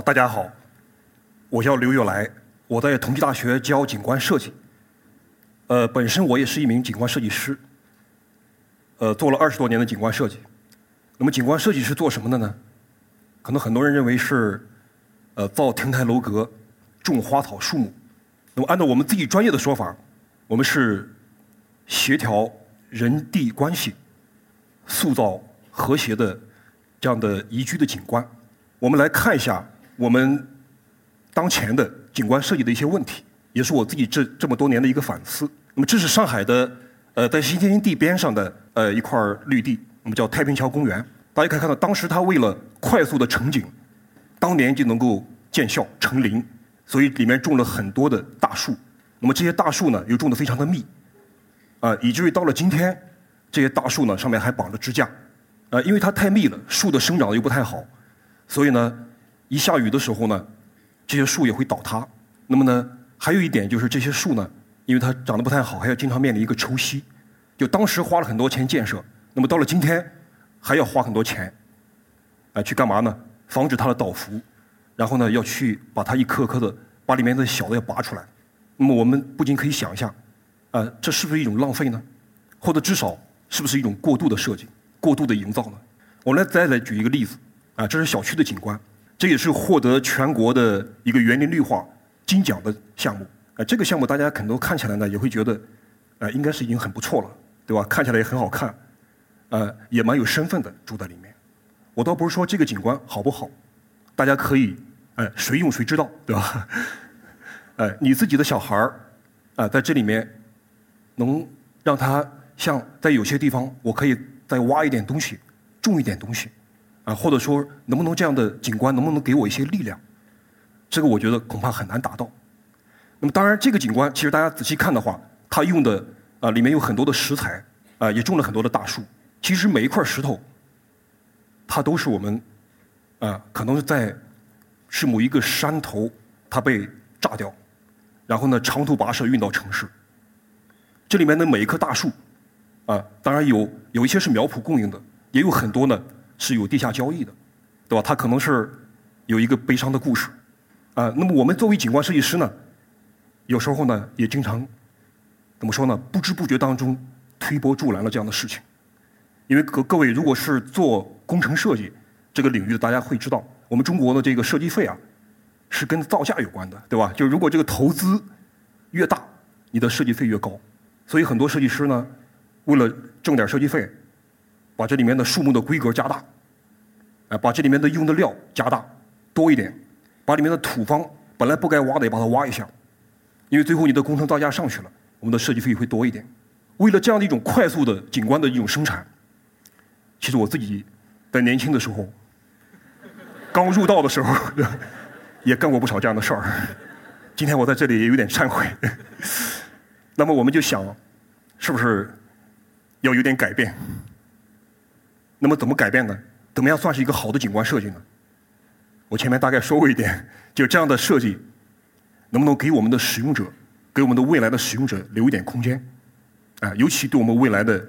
大家好，我叫刘友来，我在同济大学教景观设计。呃，本身我也是一名景观设计师，呃，做了二十多年的景观设计。那么，景观设计是做什么的呢？可能很多人认为是，呃，造亭台楼阁、种花草树木。那么，按照我们自己专业的说法，我们是协调人地关系，塑造和谐的这样的宜居的景观。我们来看一下我们当前的景观设计的一些问题。也是我自己这这么多年的一个反思。那么，这是上海的，呃，在新天地边上的呃一块绿地，那么叫太平桥公园。大家可以看到，当时它为了快速的成景，当年就能够见效成林，所以里面种了很多的大树。那么这些大树呢，又种得非常的密，啊，以至于到了今天，这些大树呢上面还绑着支架，啊，因为它太密了，树的生长又不太好，所以呢，一下雨的时候呢，这些树也会倒塌。那么呢？还有一点就是这些树呢，因为它长得不太好，还要经常面临一个抽吸。就当时花了很多钱建设，那么到了今天，还要花很多钱，啊，去干嘛呢？防止它的倒伏，然后呢，要去把它一颗颗的把里面的小的要拔出来。那么我们不仅可以想象，啊，这是不是一种浪费呢？或者至少是不是一种过度的设计、过度的营造呢？我来再来举一个例子，啊，这是小区的景观，这也是获得全国的一个园林绿化。金奖的项目，呃，这个项目大家可能看起来呢，也会觉得，呃，应该是已经很不错了，对吧？看起来也很好看，呃，也蛮有身份的，住在里面。我倒不是说这个景观好不好，大家可以，呃，谁用谁知道，对吧？呃，你自己的小孩儿，啊，在这里面，能让他像在有些地方，我可以再挖一点东西，种一点东西，啊，或者说能不能这样的景观，能不能给我一些力量？这个我觉得恐怕很难达到。那么当然，这个景观其实大家仔细看的话，它用的啊里面有很多的石材啊，也种了很多的大树。其实每一块石头，它都是我们啊可能是在是某一个山头它被炸掉，然后呢长途跋涉运到城市。这里面的每一棵大树啊，当然有有一些是苗圃供应的，也有很多呢是有地下交易的，对吧？它可能是有一个悲伤的故事。啊，那么我们作为景观设计师呢，有时候呢也经常怎么说呢？不知不觉当中推波助澜了这样的事情。因为各各位如果是做工程设计这个领域的，大家会知道，我们中国的这个设计费啊是跟造价有关的，对吧？就如果这个投资越大，你的设计费越高。所以很多设计师呢，为了挣点设计费，把这里面的树木的规格加大，啊，把这里面的用的料加大多一点。把里面的土方本来不该挖的也把它挖一下，因为最后你的工程造价上去了，我们的设计费会多一点。为了这样的一种快速的景观的一种生产，其实我自己在年轻的时候，刚入道的时候，也干过不少这样的事儿。今天我在这里也有点忏悔。那么我们就想，是不是要有点改变？那么怎么改变呢？怎么样算是一个好的景观设计呢？我前面大概说过一点，就这样的设计，能不能给我们的使用者，给我们的未来的使用者留一点空间？啊，尤其对我们未来的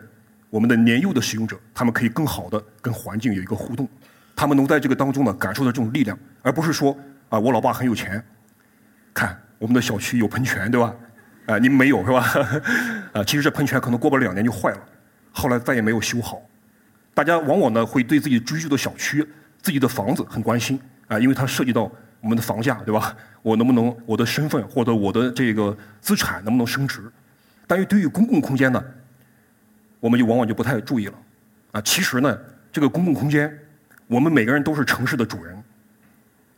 我们的年幼的使用者，他们可以更好的跟环境有一个互动，他们能在这个当中呢感受到这种力量，而不是说啊，我老爸很有钱，看我们的小区有喷泉，对吧？啊，你们没有是吧？啊，其实这喷泉可能过不了两年就坏了，后来再也没有修好。大家往往呢会对自己居住的小区、自己的房子很关心。啊，因为它涉及到我们的房价，对吧？我能不能我的身份或者我的这个资产能不能升值？但是对于公共空间呢，我们就往往就不太注意了。啊，其实呢，这个公共空间，我们每个人都是城市的主人。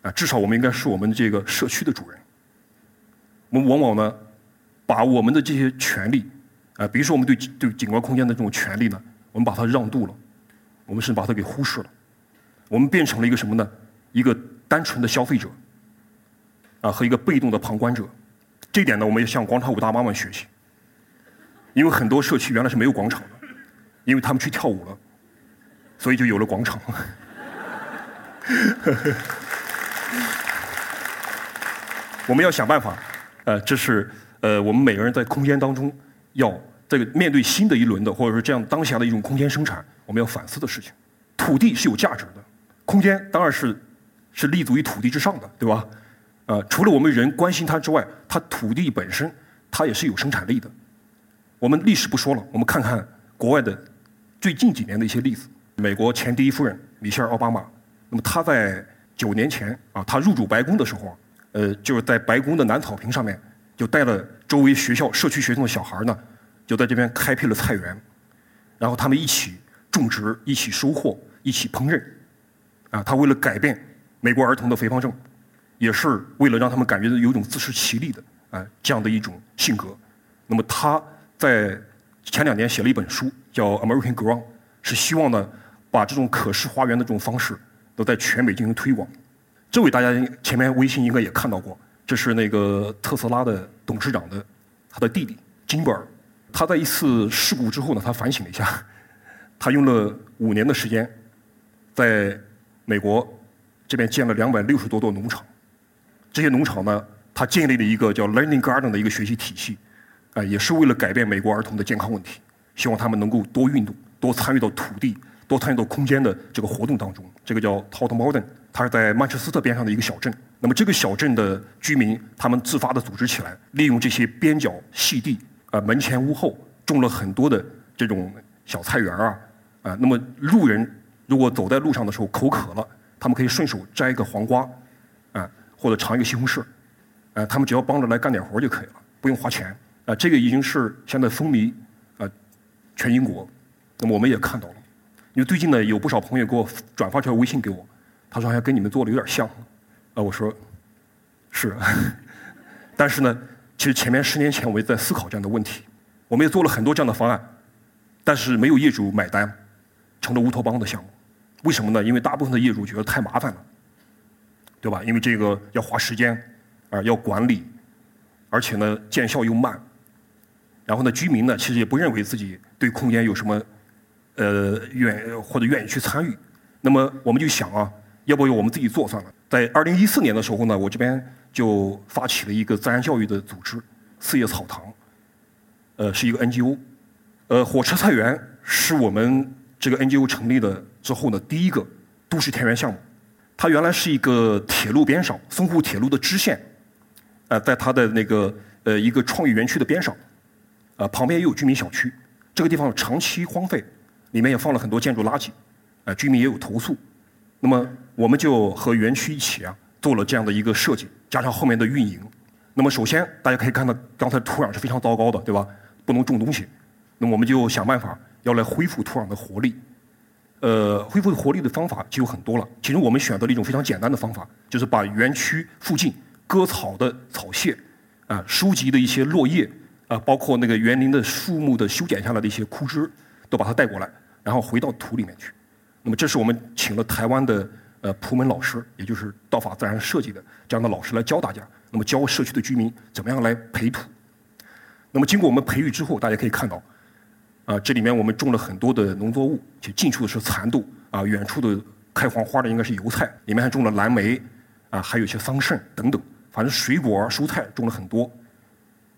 啊，至少我们应该是我们这个社区的主人。我们往往呢，把我们的这些权利，啊，比如说我们对对景观空间的这种权利呢，我们把它让渡了，我们甚至把它给忽视了，我们变成了一个什么呢？一个单纯的消费者，啊，和一个被动的旁观者，这点呢，我们要向广场舞大妈们学习。因为很多社区原来是没有广场的，因为他们去跳舞了，所以就有了广场。我们要想办法，呃，这是呃，我们每个人在空间当中要这个面对新的一轮的，或者说这样当下的一种空间生产，我们要反思的事情。土地是有价值的，空间当然是。是立足于土地之上的，对吧？呃，除了我们人关心它之外，它土地本身它也是有生产力的。我们历史不说了，我们看看国外的最近几年的一些例子。美国前第一夫人米歇尔·奥巴马，那么她在九年前啊，她入主白宫的时候，呃，就是在白宫的南草坪上面，就带了周围学校、社区学生的小孩呢，就在这边开辟了菜园，然后他们一起种植、一起收获、一起烹饪，啊，他为了改变美国儿童的肥胖症。也是为了让他们感觉到有一种自食其力的啊这样的一种性格。那么他在前两年写了一本书，叫《American Ground》，是希望呢把这种可视花园的这种方式都在全美进行推广。这位大家前面微信应该也看到过，这是那个特斯拉的董事长的他的弟弟金伯尔。他在一次事故之后呢，他反省了一下，他用了五年的时间，在美国这边建了两百六十多座农场。这些农场呢，他建立了一个叫 Learning Garden 的一个学习体系，啊，也是为了改变美国儿童的健康问题，希望他们能够多运动，多参与到土地、多参与到空间的这个活动当中。这个叫 t o t t Modern，它是在曼彻斯特边上的一个小镇。那么这个小镇的居民，他们自发的组织起来，利用这些边角细地，啊，门前屋后种了很多的这种小菜园啊，啊，那么路人如果走在路上的时候口渴了，他们可以顺手摘一个黄瓜。啊或者尝一个西红柿，呃，他们只要帮着来干点活就可以了，不用花钱。啊，这个已经是现在风靡啊全英国。那么我们也看到了，因为最近呢有不少朋友给我转发条微信给我，他说还跟你们做的有点像。啊，我说是，但是呢，其实前面十年前我也在思考这样的问题，我们也做了很多这样的方案，但是没有业主买单，成了乌托邦的项目。为什么呢？因为大部分的业主觉得太麻烦了。对吧？因为这个要花时间，啊，要管理，而且呢，见效又慢。然后呢，居民呢，其实也不认为自己对空间有什么，呃，愿或者愿意去参与。那么我们就想啊，要不要我们自己做算了？在二零一四年的时候呢，我这边就发起了一个自然教育的组织——四叶草堂，呃，是一个 NGO。呃，火车菜园是我们这个 NGO 成立的之后呢，第一个都市田园项目。它原来是一个铁路边上，淞沪铁路的支线，呃，在它的那个呃一个创意园区的边上，呃，旁边也有居民小区，这个地方长期荒废，里面也放了很多建筑垃圾，呃，居民也有投诉，那么我们就和园区一起啊，做了这样的一个设计，加上后面的运营。那么首先大家可以看到，刚才土壤是非常糟糕的，对吧？不能种东西，那么我们就想办法要来恢复土壤的活力。呃，恢复活力的方法就有很多了。其中我们选择了一种非常简单的方法，就是把园区附近割草的草屑，啊，收集的一些落叶，啊，包括那个园林的树木的修剪下来的一些枯枝，都把它带过来，然后回到土里面去。那么，这是我们请了台湾的呃蒲门老师，也就是道法自然设计的这样的老师来教大家。那么，教社区的居民怎么样来培土。那么，经过我们培育之后，大家可以看到。啊，这里面我们种了很多的农作物，且近处的是蚕豆，啊，远处的开黄花的应该是油菜，里面还种了蓝莓，啊，还有一些桑葚等等，反正水果蔬菜种了很多，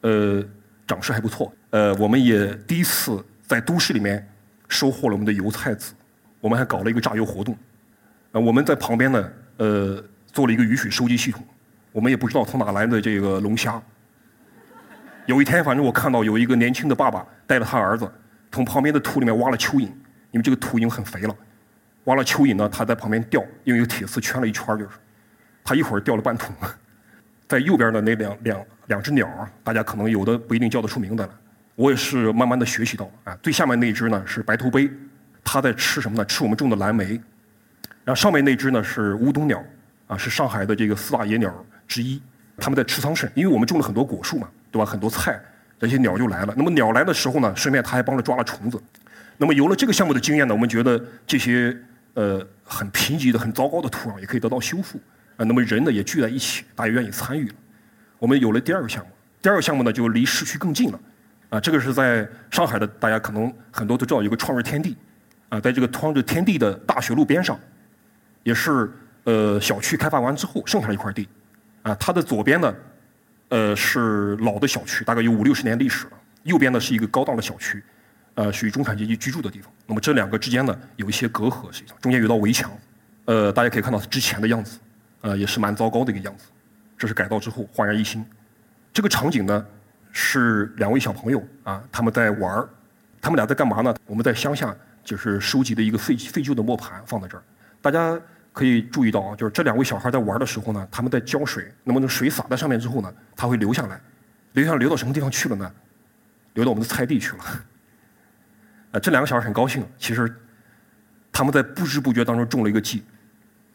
呃，长势还不错。呃，我们也第一次在都市里面收获了我们的油菜籽，我们还搞了一个榨油活动。呃，我们在旁边呢，呃，做了一个雨水收集系统，我们也不知道从哪来的这个龙虾。有一天，反正我看到有一个年轻的爸爸带着他儿子。从旁边的土里面挖了蚯蚓，因为这个土已经很肥了。挖了蚯蚓呢，他在旁边钓，用一个铁丝圈了一圈就是。他一会儿钓了半桶。在右边的那两两两只鸟，大家可能有的不一定叫得出名字来。我也是慢慢的学习到啊。最下面那只呢是白头杯，它在吃什么呢？吃我们种的蓝莓。然后上面那只呢是乌冬鸟，啊，是上海的这个四大野鸟之一。它们在吃桑葚，因为我们种了很多果树嘛，对吧？很多菜。这些鸟就来了。那么鸟来的时候呢，顺便他还帮着抓了虫子。那么有了这个项目的经验呢，我们觉得这些呃很贫瘠的、很糟糕的土壤也可以得到修复啊。那么人呢也聚在一起，大家愿意参与了。我们有了第二个项目，第二个项目呢就离市区更近了啊。这个是在上海的，大家可能很多都知道有个创日天地啊，在这个创日天地的大学路边上，也是呃小区开发完之后剩下的一块地啊。它的左边呢。呃，是老的小区，大概有五六十年历史了。右边呢是一个高档的小区，呃，属于中产阶级居住的地方。那么这两个之间呢有一些隔阂，实际上中间有道围墙。呃，大家可以看到之前的样子。呃，也是蛮糟糕的一个样子。这是改造之后焕然一新。这个场景呢，是两位小朋友啊，他们在玩儿。他们俩在干嘛呢？我们在乡下就是收集的一个废废旧的磨盘放在这儿。大家可以注意到啊，就是这两位小孩在玩的时候呢，他们在浇水。那么那水洒在上面之后呢，它会流下来，流下来流到什么地方去了呢？流到我们的菜地去了。呃，这两个小孩很高兴，其实他们在不知不觉当中中了一个计，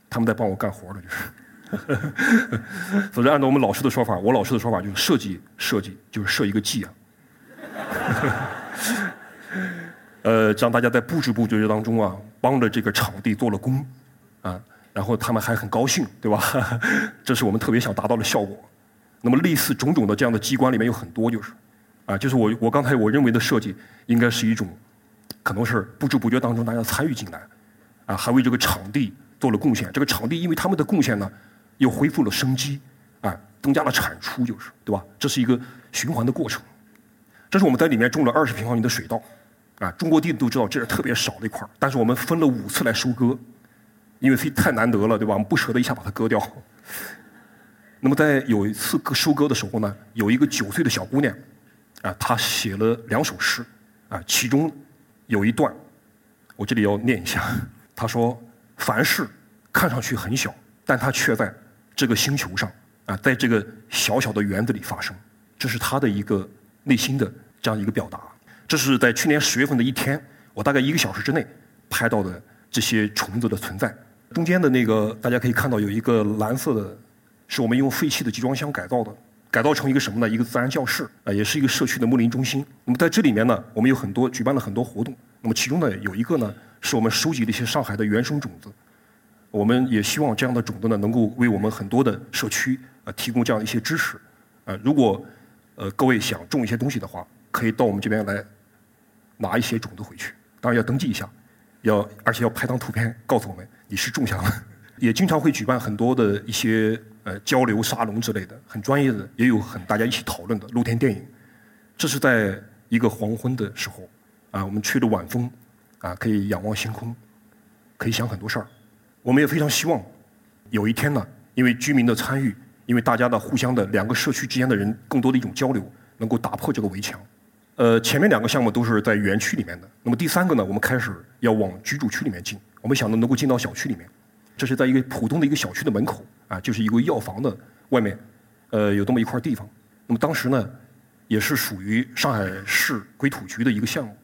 他们在帮我干活了，就是。否则按照我们老师的说法，我老师的说法就是设计设计就是设一个计啊。呃，让大家在不知不觉当中啊，帮着这个场地做了工，啊，然后他们还很高兴，对吧？这是我们特别想达到的效果。那么类似种种的这样的机关里面有很多，就是，啊，就是我我刚才我认为的设计，应该是一种，可能是不知不觉当中大家参与进来，啊，还为这个场地做了贡献。这个场地因为他们的贡献呢，又恢复了生机，啊，增加了产出，就是，对吧？这是一个循环的过程。这是我们在里面种了二十平方米的水稻，啊，中国地都知道这是特别少的一块但是我们分了五次来收割，因为太难得了，对吧？我们不舍得一下把它割掉。那么在有一次割收割的时候呢，有一个九岁的小姑娘，啊，她写了两首诗，啊，其中有一段，我这里要念一下。她说：“凡事看上去很小，但它却在这个星球上，啊，在这个小小的园子里发生。”这是她的一个。内心的这样一个表达，这是在去年十月份的一天，我大概一个小时之内拍到的这些虫子的存在。中间的那个大家可以看到有一个蓝色的，是我们用废弃的集装箱改造的，改造成一个什么呢？一个自然教室啊，也是一个社区的牧林中心。那么在这里面呢，我们有很多举办了很多活动。那么其中呢，有一个呢，是我们收集的一些上海的原生种子。我们也希望这样的种子呢，能够为我们很多的社区啊提供这样一些支持。啊，如果呃，各位想种一些东西的话，可以到我们这边来拿一些种子回去。当然要登记一下，要而且要拍张图片告诉我们你是种下了。也经常会举办很多的一些呃交流沙龙之类的，很专业的，也有很大家一起讨论的露天电影。这是在一个黄昏的时候，啊，我们吹着晚风，啊，可以仰望星空，可以想很多事儿。我们也非常希望有一天呢，因为居民的参与。因为大家的互相的两个社区之间的人更多的一种交流，能够打破这个围墙。呃，前面两个项目都是在园区里面的，那么第三个呢，我们开始要往居住区里面进。我们想到能够进到小区里面，这是在一个普通的一个小区的门口啊，就是一个药房的外面，呃，有这么一块地方。那么当时呢，也是属于上海市规土局的一个项目，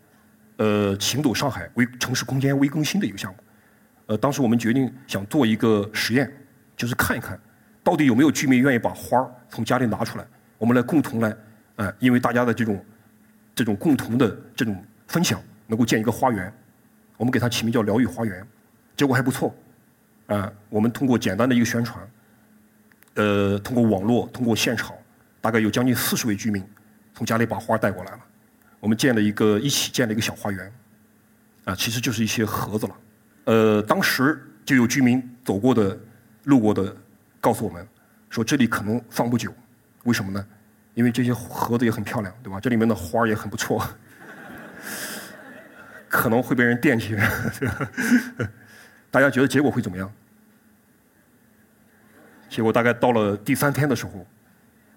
呃，行走上海微城市空间微更新的一个项目。呃，当时我们决定想做一个实验，就是看一看。到底有没有居民愿意把花儿从家里拿出来？我们来共同来，呃，因为大家的这种这种共同的这种分享，能够建一个花园。我们给它起名叫“疗愈花园”，结果还不错。啊，我们通过简单的一个宣传，呃，通过网络，通过现场，大概有将近四十位居民从家里把花带过来了。我们建了一个一起建了一个小花园，啊，其实就是一些盒子了。呃，当时就有居民走过的、路过的。告诉我们说这里可能放不久，为什么呢？因为这些盒子也很漂亮，对吧？这里面的花也很不错，可能会被人惦记。大家觉得结果会怎么样？结果大概到了第三天的时候，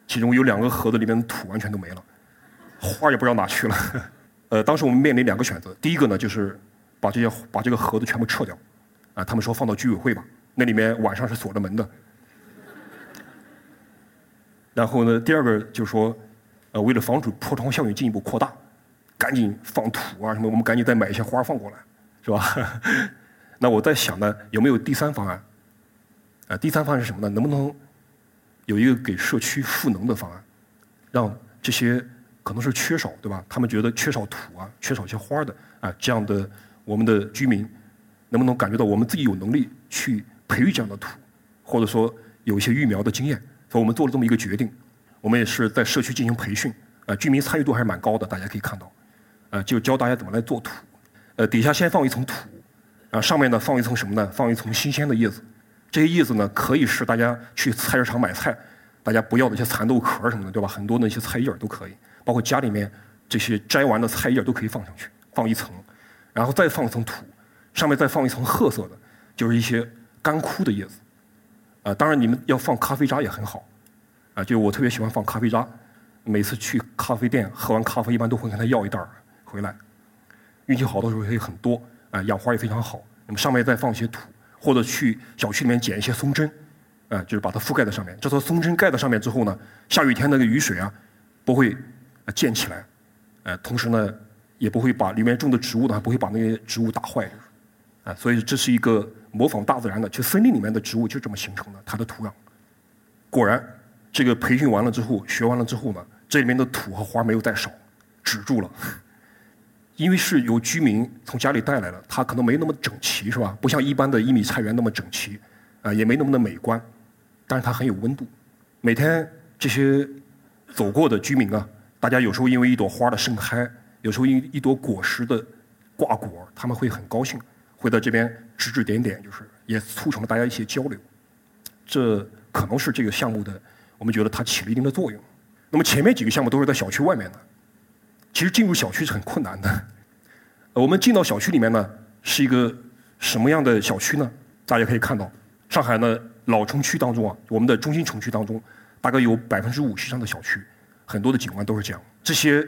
其中有两个盒子里面的土完全都没了，花也不知道哪去了。呃，当时我们面临两个选择，第一个呢就是把这些把这个盒子全部撤掉，啊，他们说放到居委会吧，那里面晚上是锁着门的。然后呢，第二个就是说，呃，为了防止破窗效应进一步扩大，赶紧放土啊什么，我们赶紧再买一些花放过来，是吧？那我在想呢，有没有第三方案？啊，第三方案是什么呢？能不能有一个给社区赋能的方案，让这些可能是缺少，对吧？他们觉得缺少土啊，缺少一些花的啊，这样的我们的居民，能不能感觉到我们自己有能力去培育这样的土，或者说有一些育苗的经验？所以我们做了这么一个决定，我们也是在社区进行培训，啊，居民参与度还是蛮高的，大家可以看到，呃，就教大家怎么来做土，呃，底下先放一层土，啊，上面呢放一层什么呢？放一层新鲜的叶子，这些叶子呢可以是大家去菜市场买菜，大家不要的一些蚕豆壳什么的，对吧？很多那些菜叶都可以，包括家里面这些摘完的菜叶都可以放上去，放一层，然后再放一层土，上面再放一层褐色的，就是一些干枯的叶子。啊，当然你们要放咖啡渣也很好，啊，就我特别喜欢放咖啡渣，每次去咖啡店喝完咖啡，一般都会跟他要一袋儿回来，运气好的时候可以很多，啊，养花也非常好。那么上面再放一些土，或者去小区里面捡一些松针，啊，就是把它覆盖在上面。这套松针盖在上面之后呢，下雨天那个雨水啊，不会溅起来，呃，同时呢，也不会把里面种的植物呢，不会把那些植物打坏，啊，所以这是一个模仿大自然的，就森林里面的植物就这么形成的，它的土壤。果然，这个培训完了之后，学完了之后呢，这里面的土和花没有再少，止住了。因为是由居民从家里带来的，它可能没那么整齐，是吧？不像一般的薏米菜园那么整齐，啊，也没那么的美观，但是它很有温度。每天这些走过的居民啊，大家有时候因为一朵花的盛开，有时候因一朵果实的挂果，他们会很高兴，会在这边指指点点，就是也促成了大家一些交流。这可能是这个项目的，我们觉得它起了一定的作用。那么前面几个项目都是在小区外面的。其实进入小区是很困难的。我们进到小区里面呢，是一个什么样的小区呢？大家可以看到，上海的老城区当中啊，我们的中心城区当中，大概有百分之五十以上的小区，很多的景观都是这样。这些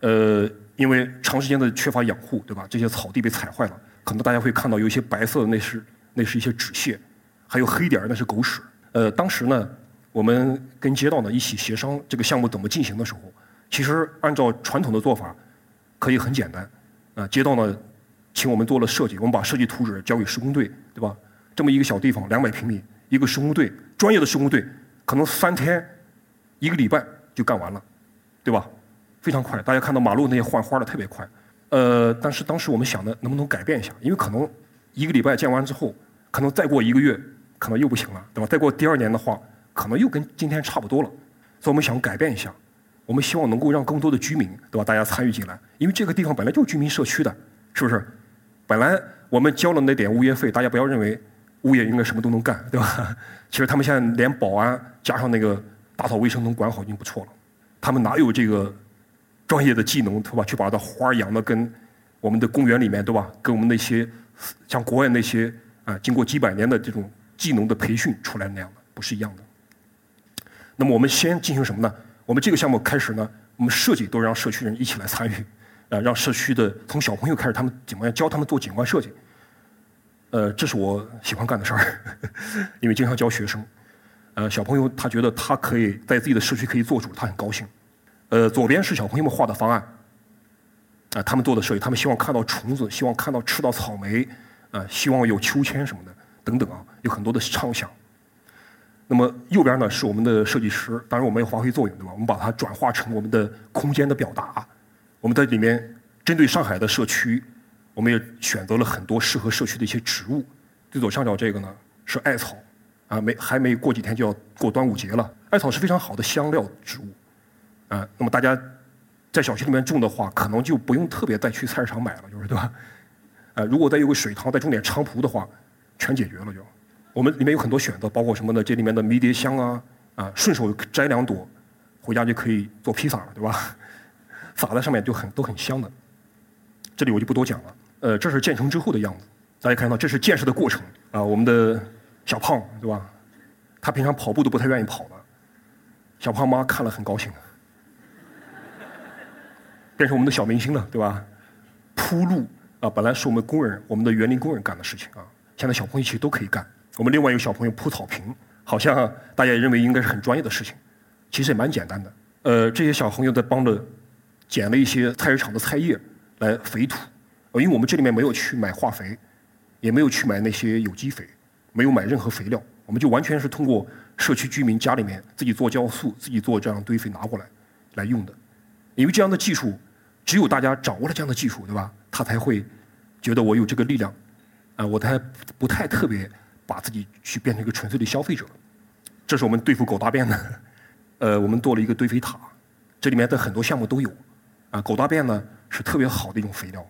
呃，因为长时间的缺乏养护，对吧？这些草地被踩坏了，可能大家会看到有一些白色的，那是那是一些纸屑，还有黑点儿，那是狗屎。呃，当时呢，我们跟街道呢一起协商这个项目怎么进行的时候。其实按照传统的做法，可以很简单，啊，街道呢，请我们做了设计，我们把设计图纸交给施工队，对吧？这么一个小地方，两百平米，一个施工队，专业的施工队，可能三天，一个礼拜就干完了，对吧？非常快，大家看到马路那些换花的特别快，呃，但是当时我们想的能不能改变一下，因为可能一个礼拜建完之后，可能再过一个月，可能又不行了，对吧？再过第二年的话，可能又跟今天差不多了，所以我们想改变一下。我们希望能够让更多的居民，对吧？大家参与进来，因为这个地方本来就是居民社区的，是不是？本来我们交了那点物业费，大家不要认为物业应该什么都能干，对吧？其实他们现在连保安加上那个打扫卫生能管好已经不错了。他们哪有这个专业的技能，对吧？去把这花养的跟我们的公园里面，对吧？跟我们那些像国外那些啊，经过几百年的这种技能的培训出来那样的，不是一样的。那么我们先进行什么呢？我们这个项目开始呢，我们设计都让社区人一起来参与，呃，让社区的从小朋友开始，他们怎么样教他们做景观设计，呃，这是我喜欢干的事儿，因为经常教学生，呃，小朋友他觉得他可以在自己的社区可以做主，他很高兴。呃，左边是小朋友们画的方案，啊，他们做的设计，他们希望看到虫子，希望看到吃到草莓，啊，希望有秋千什么的，等等啊，有很多的畅想。那么右边呢是我们的设计师，当然我们要发挥作用，对吧？我们把它转化成我们的空间的表达。我们在里面针对上海的社区，我们也选择了很多适合社区的一些植物。最左上角这个呢是艾草，啊，没还没过几天就要过端午节了。艾草是非常好的香料植物，啊，那么大家在小区里面种的话，可能就不用特别再去菜市场买了，就是对吧？啊，如果再有个水塘，再种点菖蒲的话，全解决了就。我们里面有很多选择，包括什么呢？这里面的迷迭香啊，啊，顺手摘两朵，回家就可以做披萨了，对吧？撒在上面就很都很香的。这里我就不多讲了。呃，这是建成之后的样子，大家看到这是建设的过程啊。我们的小胖，对吧？他平常跑步都不太愿意跑的，小胖妈看了很高兴，变成我们的小明星了，对吧？铺路啊，本来是我们工人，我们的园林工人干的事情啊，现在小朋友其实都可以干。我们另外有小朋友铺草坪，好像大家也认为应该是很专业的事情，其实也蛮简单的。呃，这些小朋友在帮着捡了一些菜市场的菜叶来肥土，呃，因为我们这里面没有去买化肥，也没有去买那些有机肥，没有买任何肥料，我们就完全是通过社区居民家里面自己做酵素、自己做这样堆肥拿过来来用的。因为这样的技术，只有大家掌握了这样的技术，对吧？他才会觉得我有这个力量，啊，我才不太特别。把自己去变成一个纯粹的消费者，这是我们对付狗大便的。呃，我们做了一个堆肥塔，这里面的很多项目都有。啊，狗大便呢是特别好的一种肥料，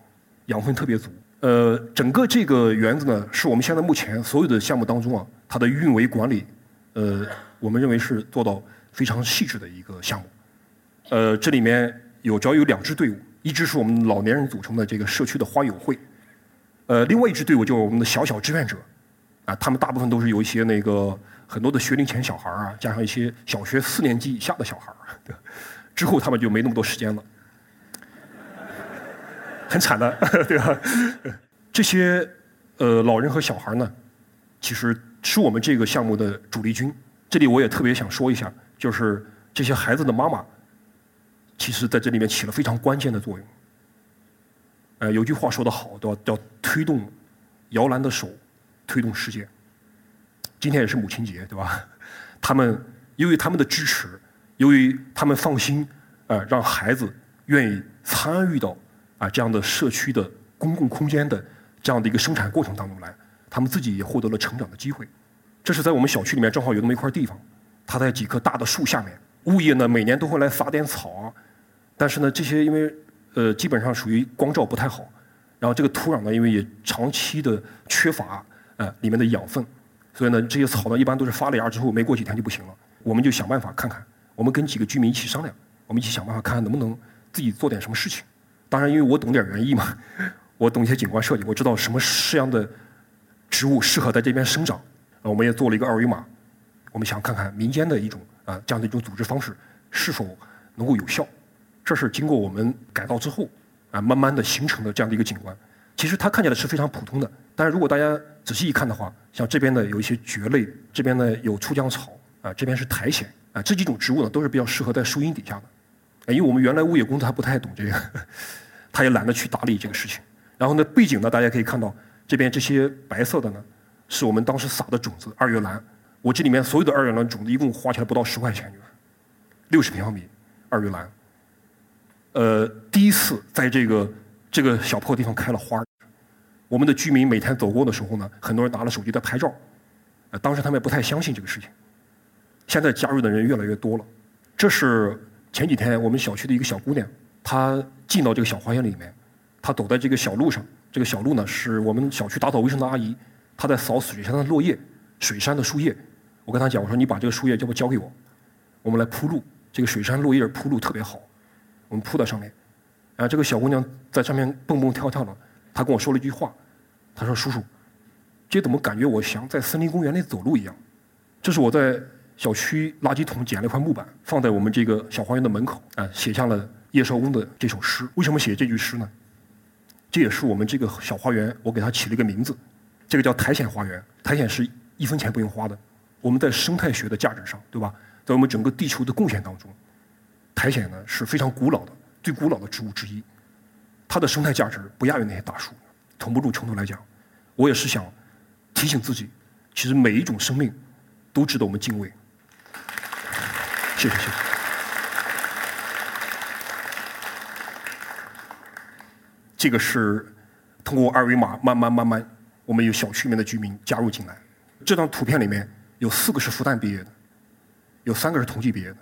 养分特别足。呃，整个这个园子呢，是我们现在目前所有的项目当中啊，它的运维管理，呃，我们认为是做到非常细致的一个项目。呃，这里面有主要有两支队伍，一支是我们老年人组成的这个社区的花友会，呃，另外一支队伍就是我们的小小志愿者。啊，他们大部分都是有一些那个很多的学龄前小孩啊，加上一些小学四年级以下的小孩对之后他们就没那么多时间了，很惨的，对吧？这些呃老人和小孩呢，其实是我们这个项目的主力军。这里我也特别想说一下，就是这些孩子的妈妈，其实在这里面起了非常关键的作用。呃，有句话说得好，叫叫推动摇篮的手，推动世界。今天也是母亲节，对吧？他们由于他们的支持，由于他们放心，呃，让孩子愿意参与到啊这样的社区的公共空间的这样的一个生产过程当中来，他们自己也获得了成长的机会。这是在我们小区里面正好有那么一块地方，它在几棵大的树下面，物业呢每年都会来撒点草啊，但是呢这些因为呃基本上属于光照不太好，然后这个土壤呢因为也长期的缺乏呃里面的养分。所以呢，这些草呢，一般都是发了芽之后，没过几天就不行了。我们就想办法看看，我们跟几个居民一起商量，我们一起想办法看看能不能自己做点什么事情。当然，因为我懂点园艺嘛，我懂一些景观设计，我知道什么这样的植物适合在这边生长。我们也做了一个二维码，我们想看看民间的一种啊这样的一种组织方式是否能够有效。这是经过我们改造之后啊，慢慢的形成的这样的一个景观。其实它看起来是非常普通的，但是如果大家仔细一看的话，像这边呢有一些蕨类，这边呢有粗浆草，啊，这边是苔藓，啊，这几种植物呢都是比较适合在树荫底下的，因为我们原来物业公司还不太懂这个，他也懒得去打理这个事情。然后呢，背景呢大家可以看到，这边这些白色的呢，是我们当时撒的种子二月兰，我这里面所有的二月兰种子一共花起来不到十块钱，六十平方米二月兰，呃，第一次在这个。这个小破地方开了花我们的居民每天走过的时候呢，很多人拿了手机在拍照，呃，当时他们也不太相信这个事情。现在加入的人越来越多了。这是前几天我们小区的一个小姑娘，她进到这个小花园里面，她走在这个小路上，这个小路呢是我们小区打扫卫生的阿姨，她在扫水杉的落叶、水杉的树叶。我跟她讲，我说你把这个树叶要不交给我，我们来铺路。这个水杉落叶铺路特别好，我们铺在上面。啊，这个小姑娘在上面蹦蹦跳跳的，他跟我说了一句话，他说：“叔叔，这怎么感觉我像在森林公园里走路一样？”这是我在小区垃圾桶捡了一块木板，放在我们这个小花园的门口，啊，写下了叶绍翁的这首诗。为什么写这句诗呢？这也是我们这个小花园，我给它起了一个名字，这个叫苔藓花园。苔藓是一分钱不用花的。我们在生态学的价值上，对吧？在我们整个地球的贡献当中，苔藓呢是非常古老的。最古老的植物之一，它的生态价值不亚于那些大树。从某种程度来讲，我也是想提醒自己，其实每一种生命都值得我们敬畏。谢谢谢谢。这个是通过二维码慢慢慢慢，我们有小区里面的居民加入进来。这张图片里面有四个是复旦毕业的，有三个是同济毕业的，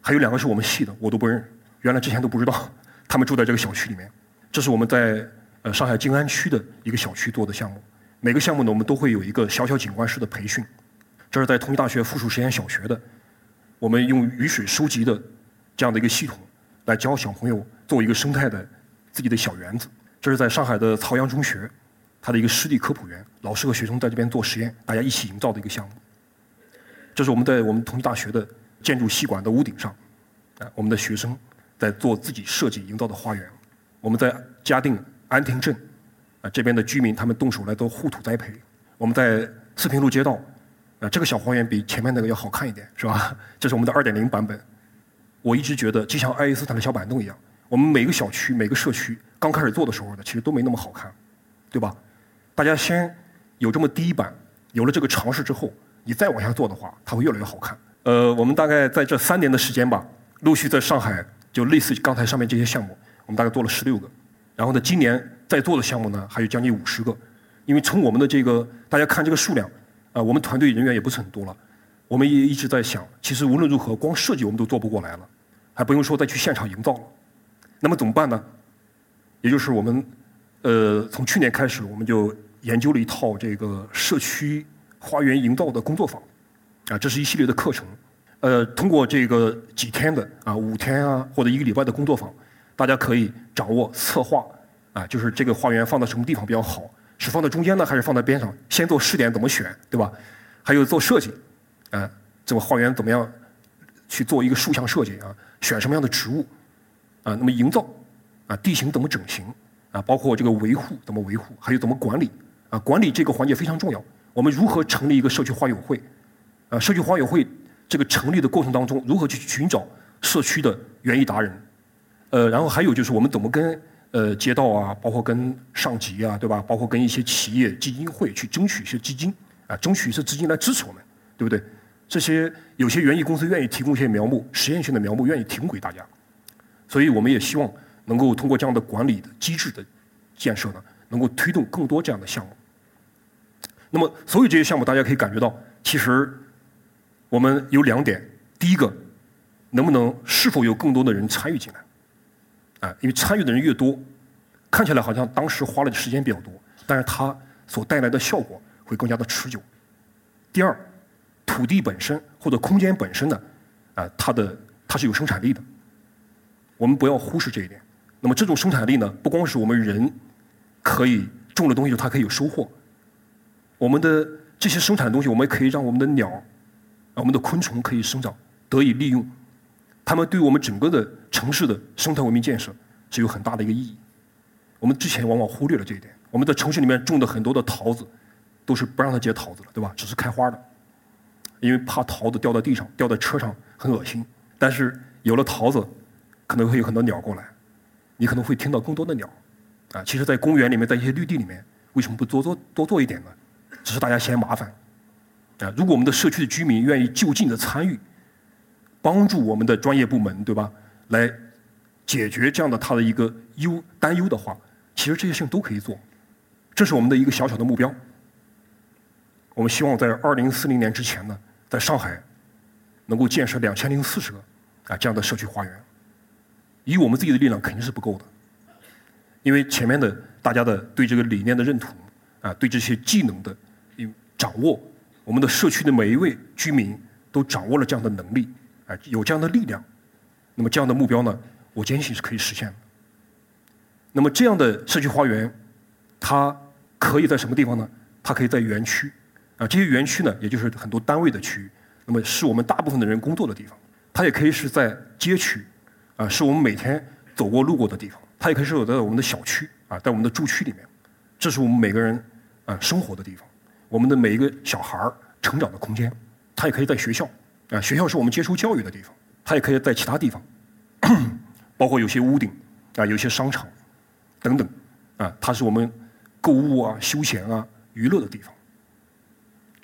还有两个是我们系的，我都不认。原来之前都不知道，他们住在这个小区里面。这是我们在呃上海静安区的一个小区做的项目。每个项目呢，我们都会有一个小小景观师的培训。这是在同济大学附属实验小学的，我们用雨水收集的这样的一个系统，来教小朋友做一个生态的自己的小园子。这是在上海的曹杨中学，它的一个湿地科普园，老师和学生在这边做实验，大家一起营造的一个项目。这是我们在我们同济大学的建筑系馆的屋顶上，啊，我们的学生。在做自己设计营造的花园，我们在嘉定安亭镇，啊这边的居民他们动手来做护土栽培。我们在四平路街道，啊这个小花园比前面那个要好看一点，是吧？这是我们的二点零版本。我一直觉得就像爱因斯坦的小板凳一样，我们每个小区每个社区刚开始做的时候呢，其实都没那么好看，对吧？大家先有这么第一版，有了这个尝试之后，你再往下做的话，它会越来越好看。呃，我们大概在这三年的时间吧，陆续在上海。就类似刚才上面这些项目，我们大概做了十六个，然后呢，今年在做的项目呢还有将近五十个，因为从我们的这个大家看这个数量，啊，我们团队人员也不是很多了，我们也一直在想，其实无论如何，光设计我们都做不过来了，还不用说再去现场营造了，那么怎么办呢？也就是我们，呃，从去年开始，我们就研究了一套这个社区花园营造的工作坊，啊，这是一系列的课程。呃，通过这个几天的啊，五天啊，或者一个礼拜的工作坊，大家可以掌握策划啊，就是这个花园放到什么地方比较好，是放在中间呢，还是放在边上？先做试点怎么选，对吧？还有做设计，啊，这个花园怎么样去做一个竖向设计啊？选什么样的植物啊？那么营造啊，地形怎么整形啊？包括这个维护怎么维护，还有怎么管理啊？管理这个环节非常重要。我们如何成立一个社区花友会？啊，社区花友会这个成立的过程当中，如何去寻找社区的园艺达人？呃，然后还有就是我们怎么跟呃街道啊，包括跟上级啊，对吧？包括跟一些企业基金会去争取一些基金啊，争取一些资金来支持我们，对不对？这些有些园艺公司愿意提供一些苗木，实验性的苗木愿意提供给大家，所以我们也希望能够通过这样的管理的机制的建设呢，能够推动更多这样的项目。那么，所有这些项目，大家可以感觉到，其实我们有两点：第一个，能不能是否有更多的人参与进来？啊，因为参与的人越多，看起来好像当时花了的时间比较多，但是它所带来的效果会更加的持久。第二，土地本身或者空间本身呢，啊，它的它是有生产力的，我们不要忽视这一点。那么这种生产力呢，不光是我们人可以种的东西，它可以有收获。我们的这些生产的东西，我们可以让我们的鸟、我们的昆虫可以生长得以利用，它们对我们整个的城市的生态文明建设是有很大的一个意义。我们之前往往忽略了这一点。我们在城市里面种的很多的桃子，都是不让它结桃子了，对吧？只是开花的，因为怕桃子掉在地上、掉在车上很恶心。但是有了桃子，可能会有很多鸟过来，你可能会听到更多的鸟。啊，其实，在公园里面，在一些绿地里面，为什么不多做多做一点呢？只是大家嫌麻烦，啊！如果我们的社区的居民愿意就近的参与，帮助我们的专业部门，对吧？来解决这样的他的一个忧担忧的话，其实这些事情都可以做。这是我们的一个小小的目标。我们希望在二零四零年之前呢，在上海能够建设两千零四十个啊这样的社区花园。以我们自己的力量肯定是不够的，因为前面的大家的对这个理念的认同啊，对这些技能的。掌握我们的社区的每一位居民都掌握了这样的能力，啊，有这样的力量，那么这样的目标呢，我坚信是可以实现的。那么这样的社区花园，它可以在什么地方呢？它可以在园区，啊，这些园区呢，也就是很多单位的区域，那么是我们大部分的人工作的地方。它也可以是在街区，啊，是我们每天走过路过的地方。它也可以是在我们的小区，啊，在我们的住区里面，这是我们每个人啊生活的地方。我们的每一个小孩儿成长的空间，他也可以在学校，啊，学校是我们接受教育的地方，他也可以在其他地方，包括有些屋顶，啊，有些商场，等等，啊，它是我们购物啊、休闲啊、娱乐的地方，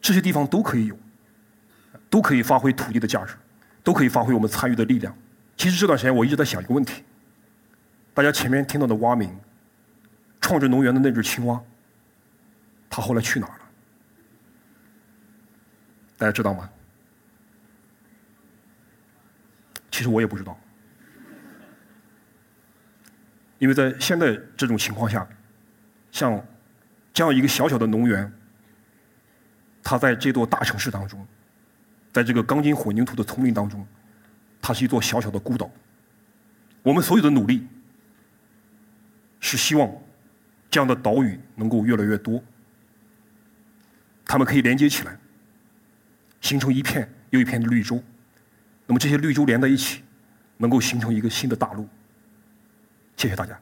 这些地方都可以有，都可以发挥土地的价值，都可以发挥我们参与的力量。其实这段时间我一直在想一个问题，大家前面听到的蛙鸣，创智农园的那只青蛙，它后来去哪儿？大家知道吗？其实我也不知道，因为在现在这种情况下，像这样一个小小的农园，它在这座大城市当中，在这个钢筋混凝土的丛林当中，它是一座小小的孤岛。我们所有的努力，是希望这样的岛屿能够越来越多，它们可以连接起来。形成一片又一片的绿洲，那么这些绿洲连在一起，能够形成一个新的大陆。谢谢大家。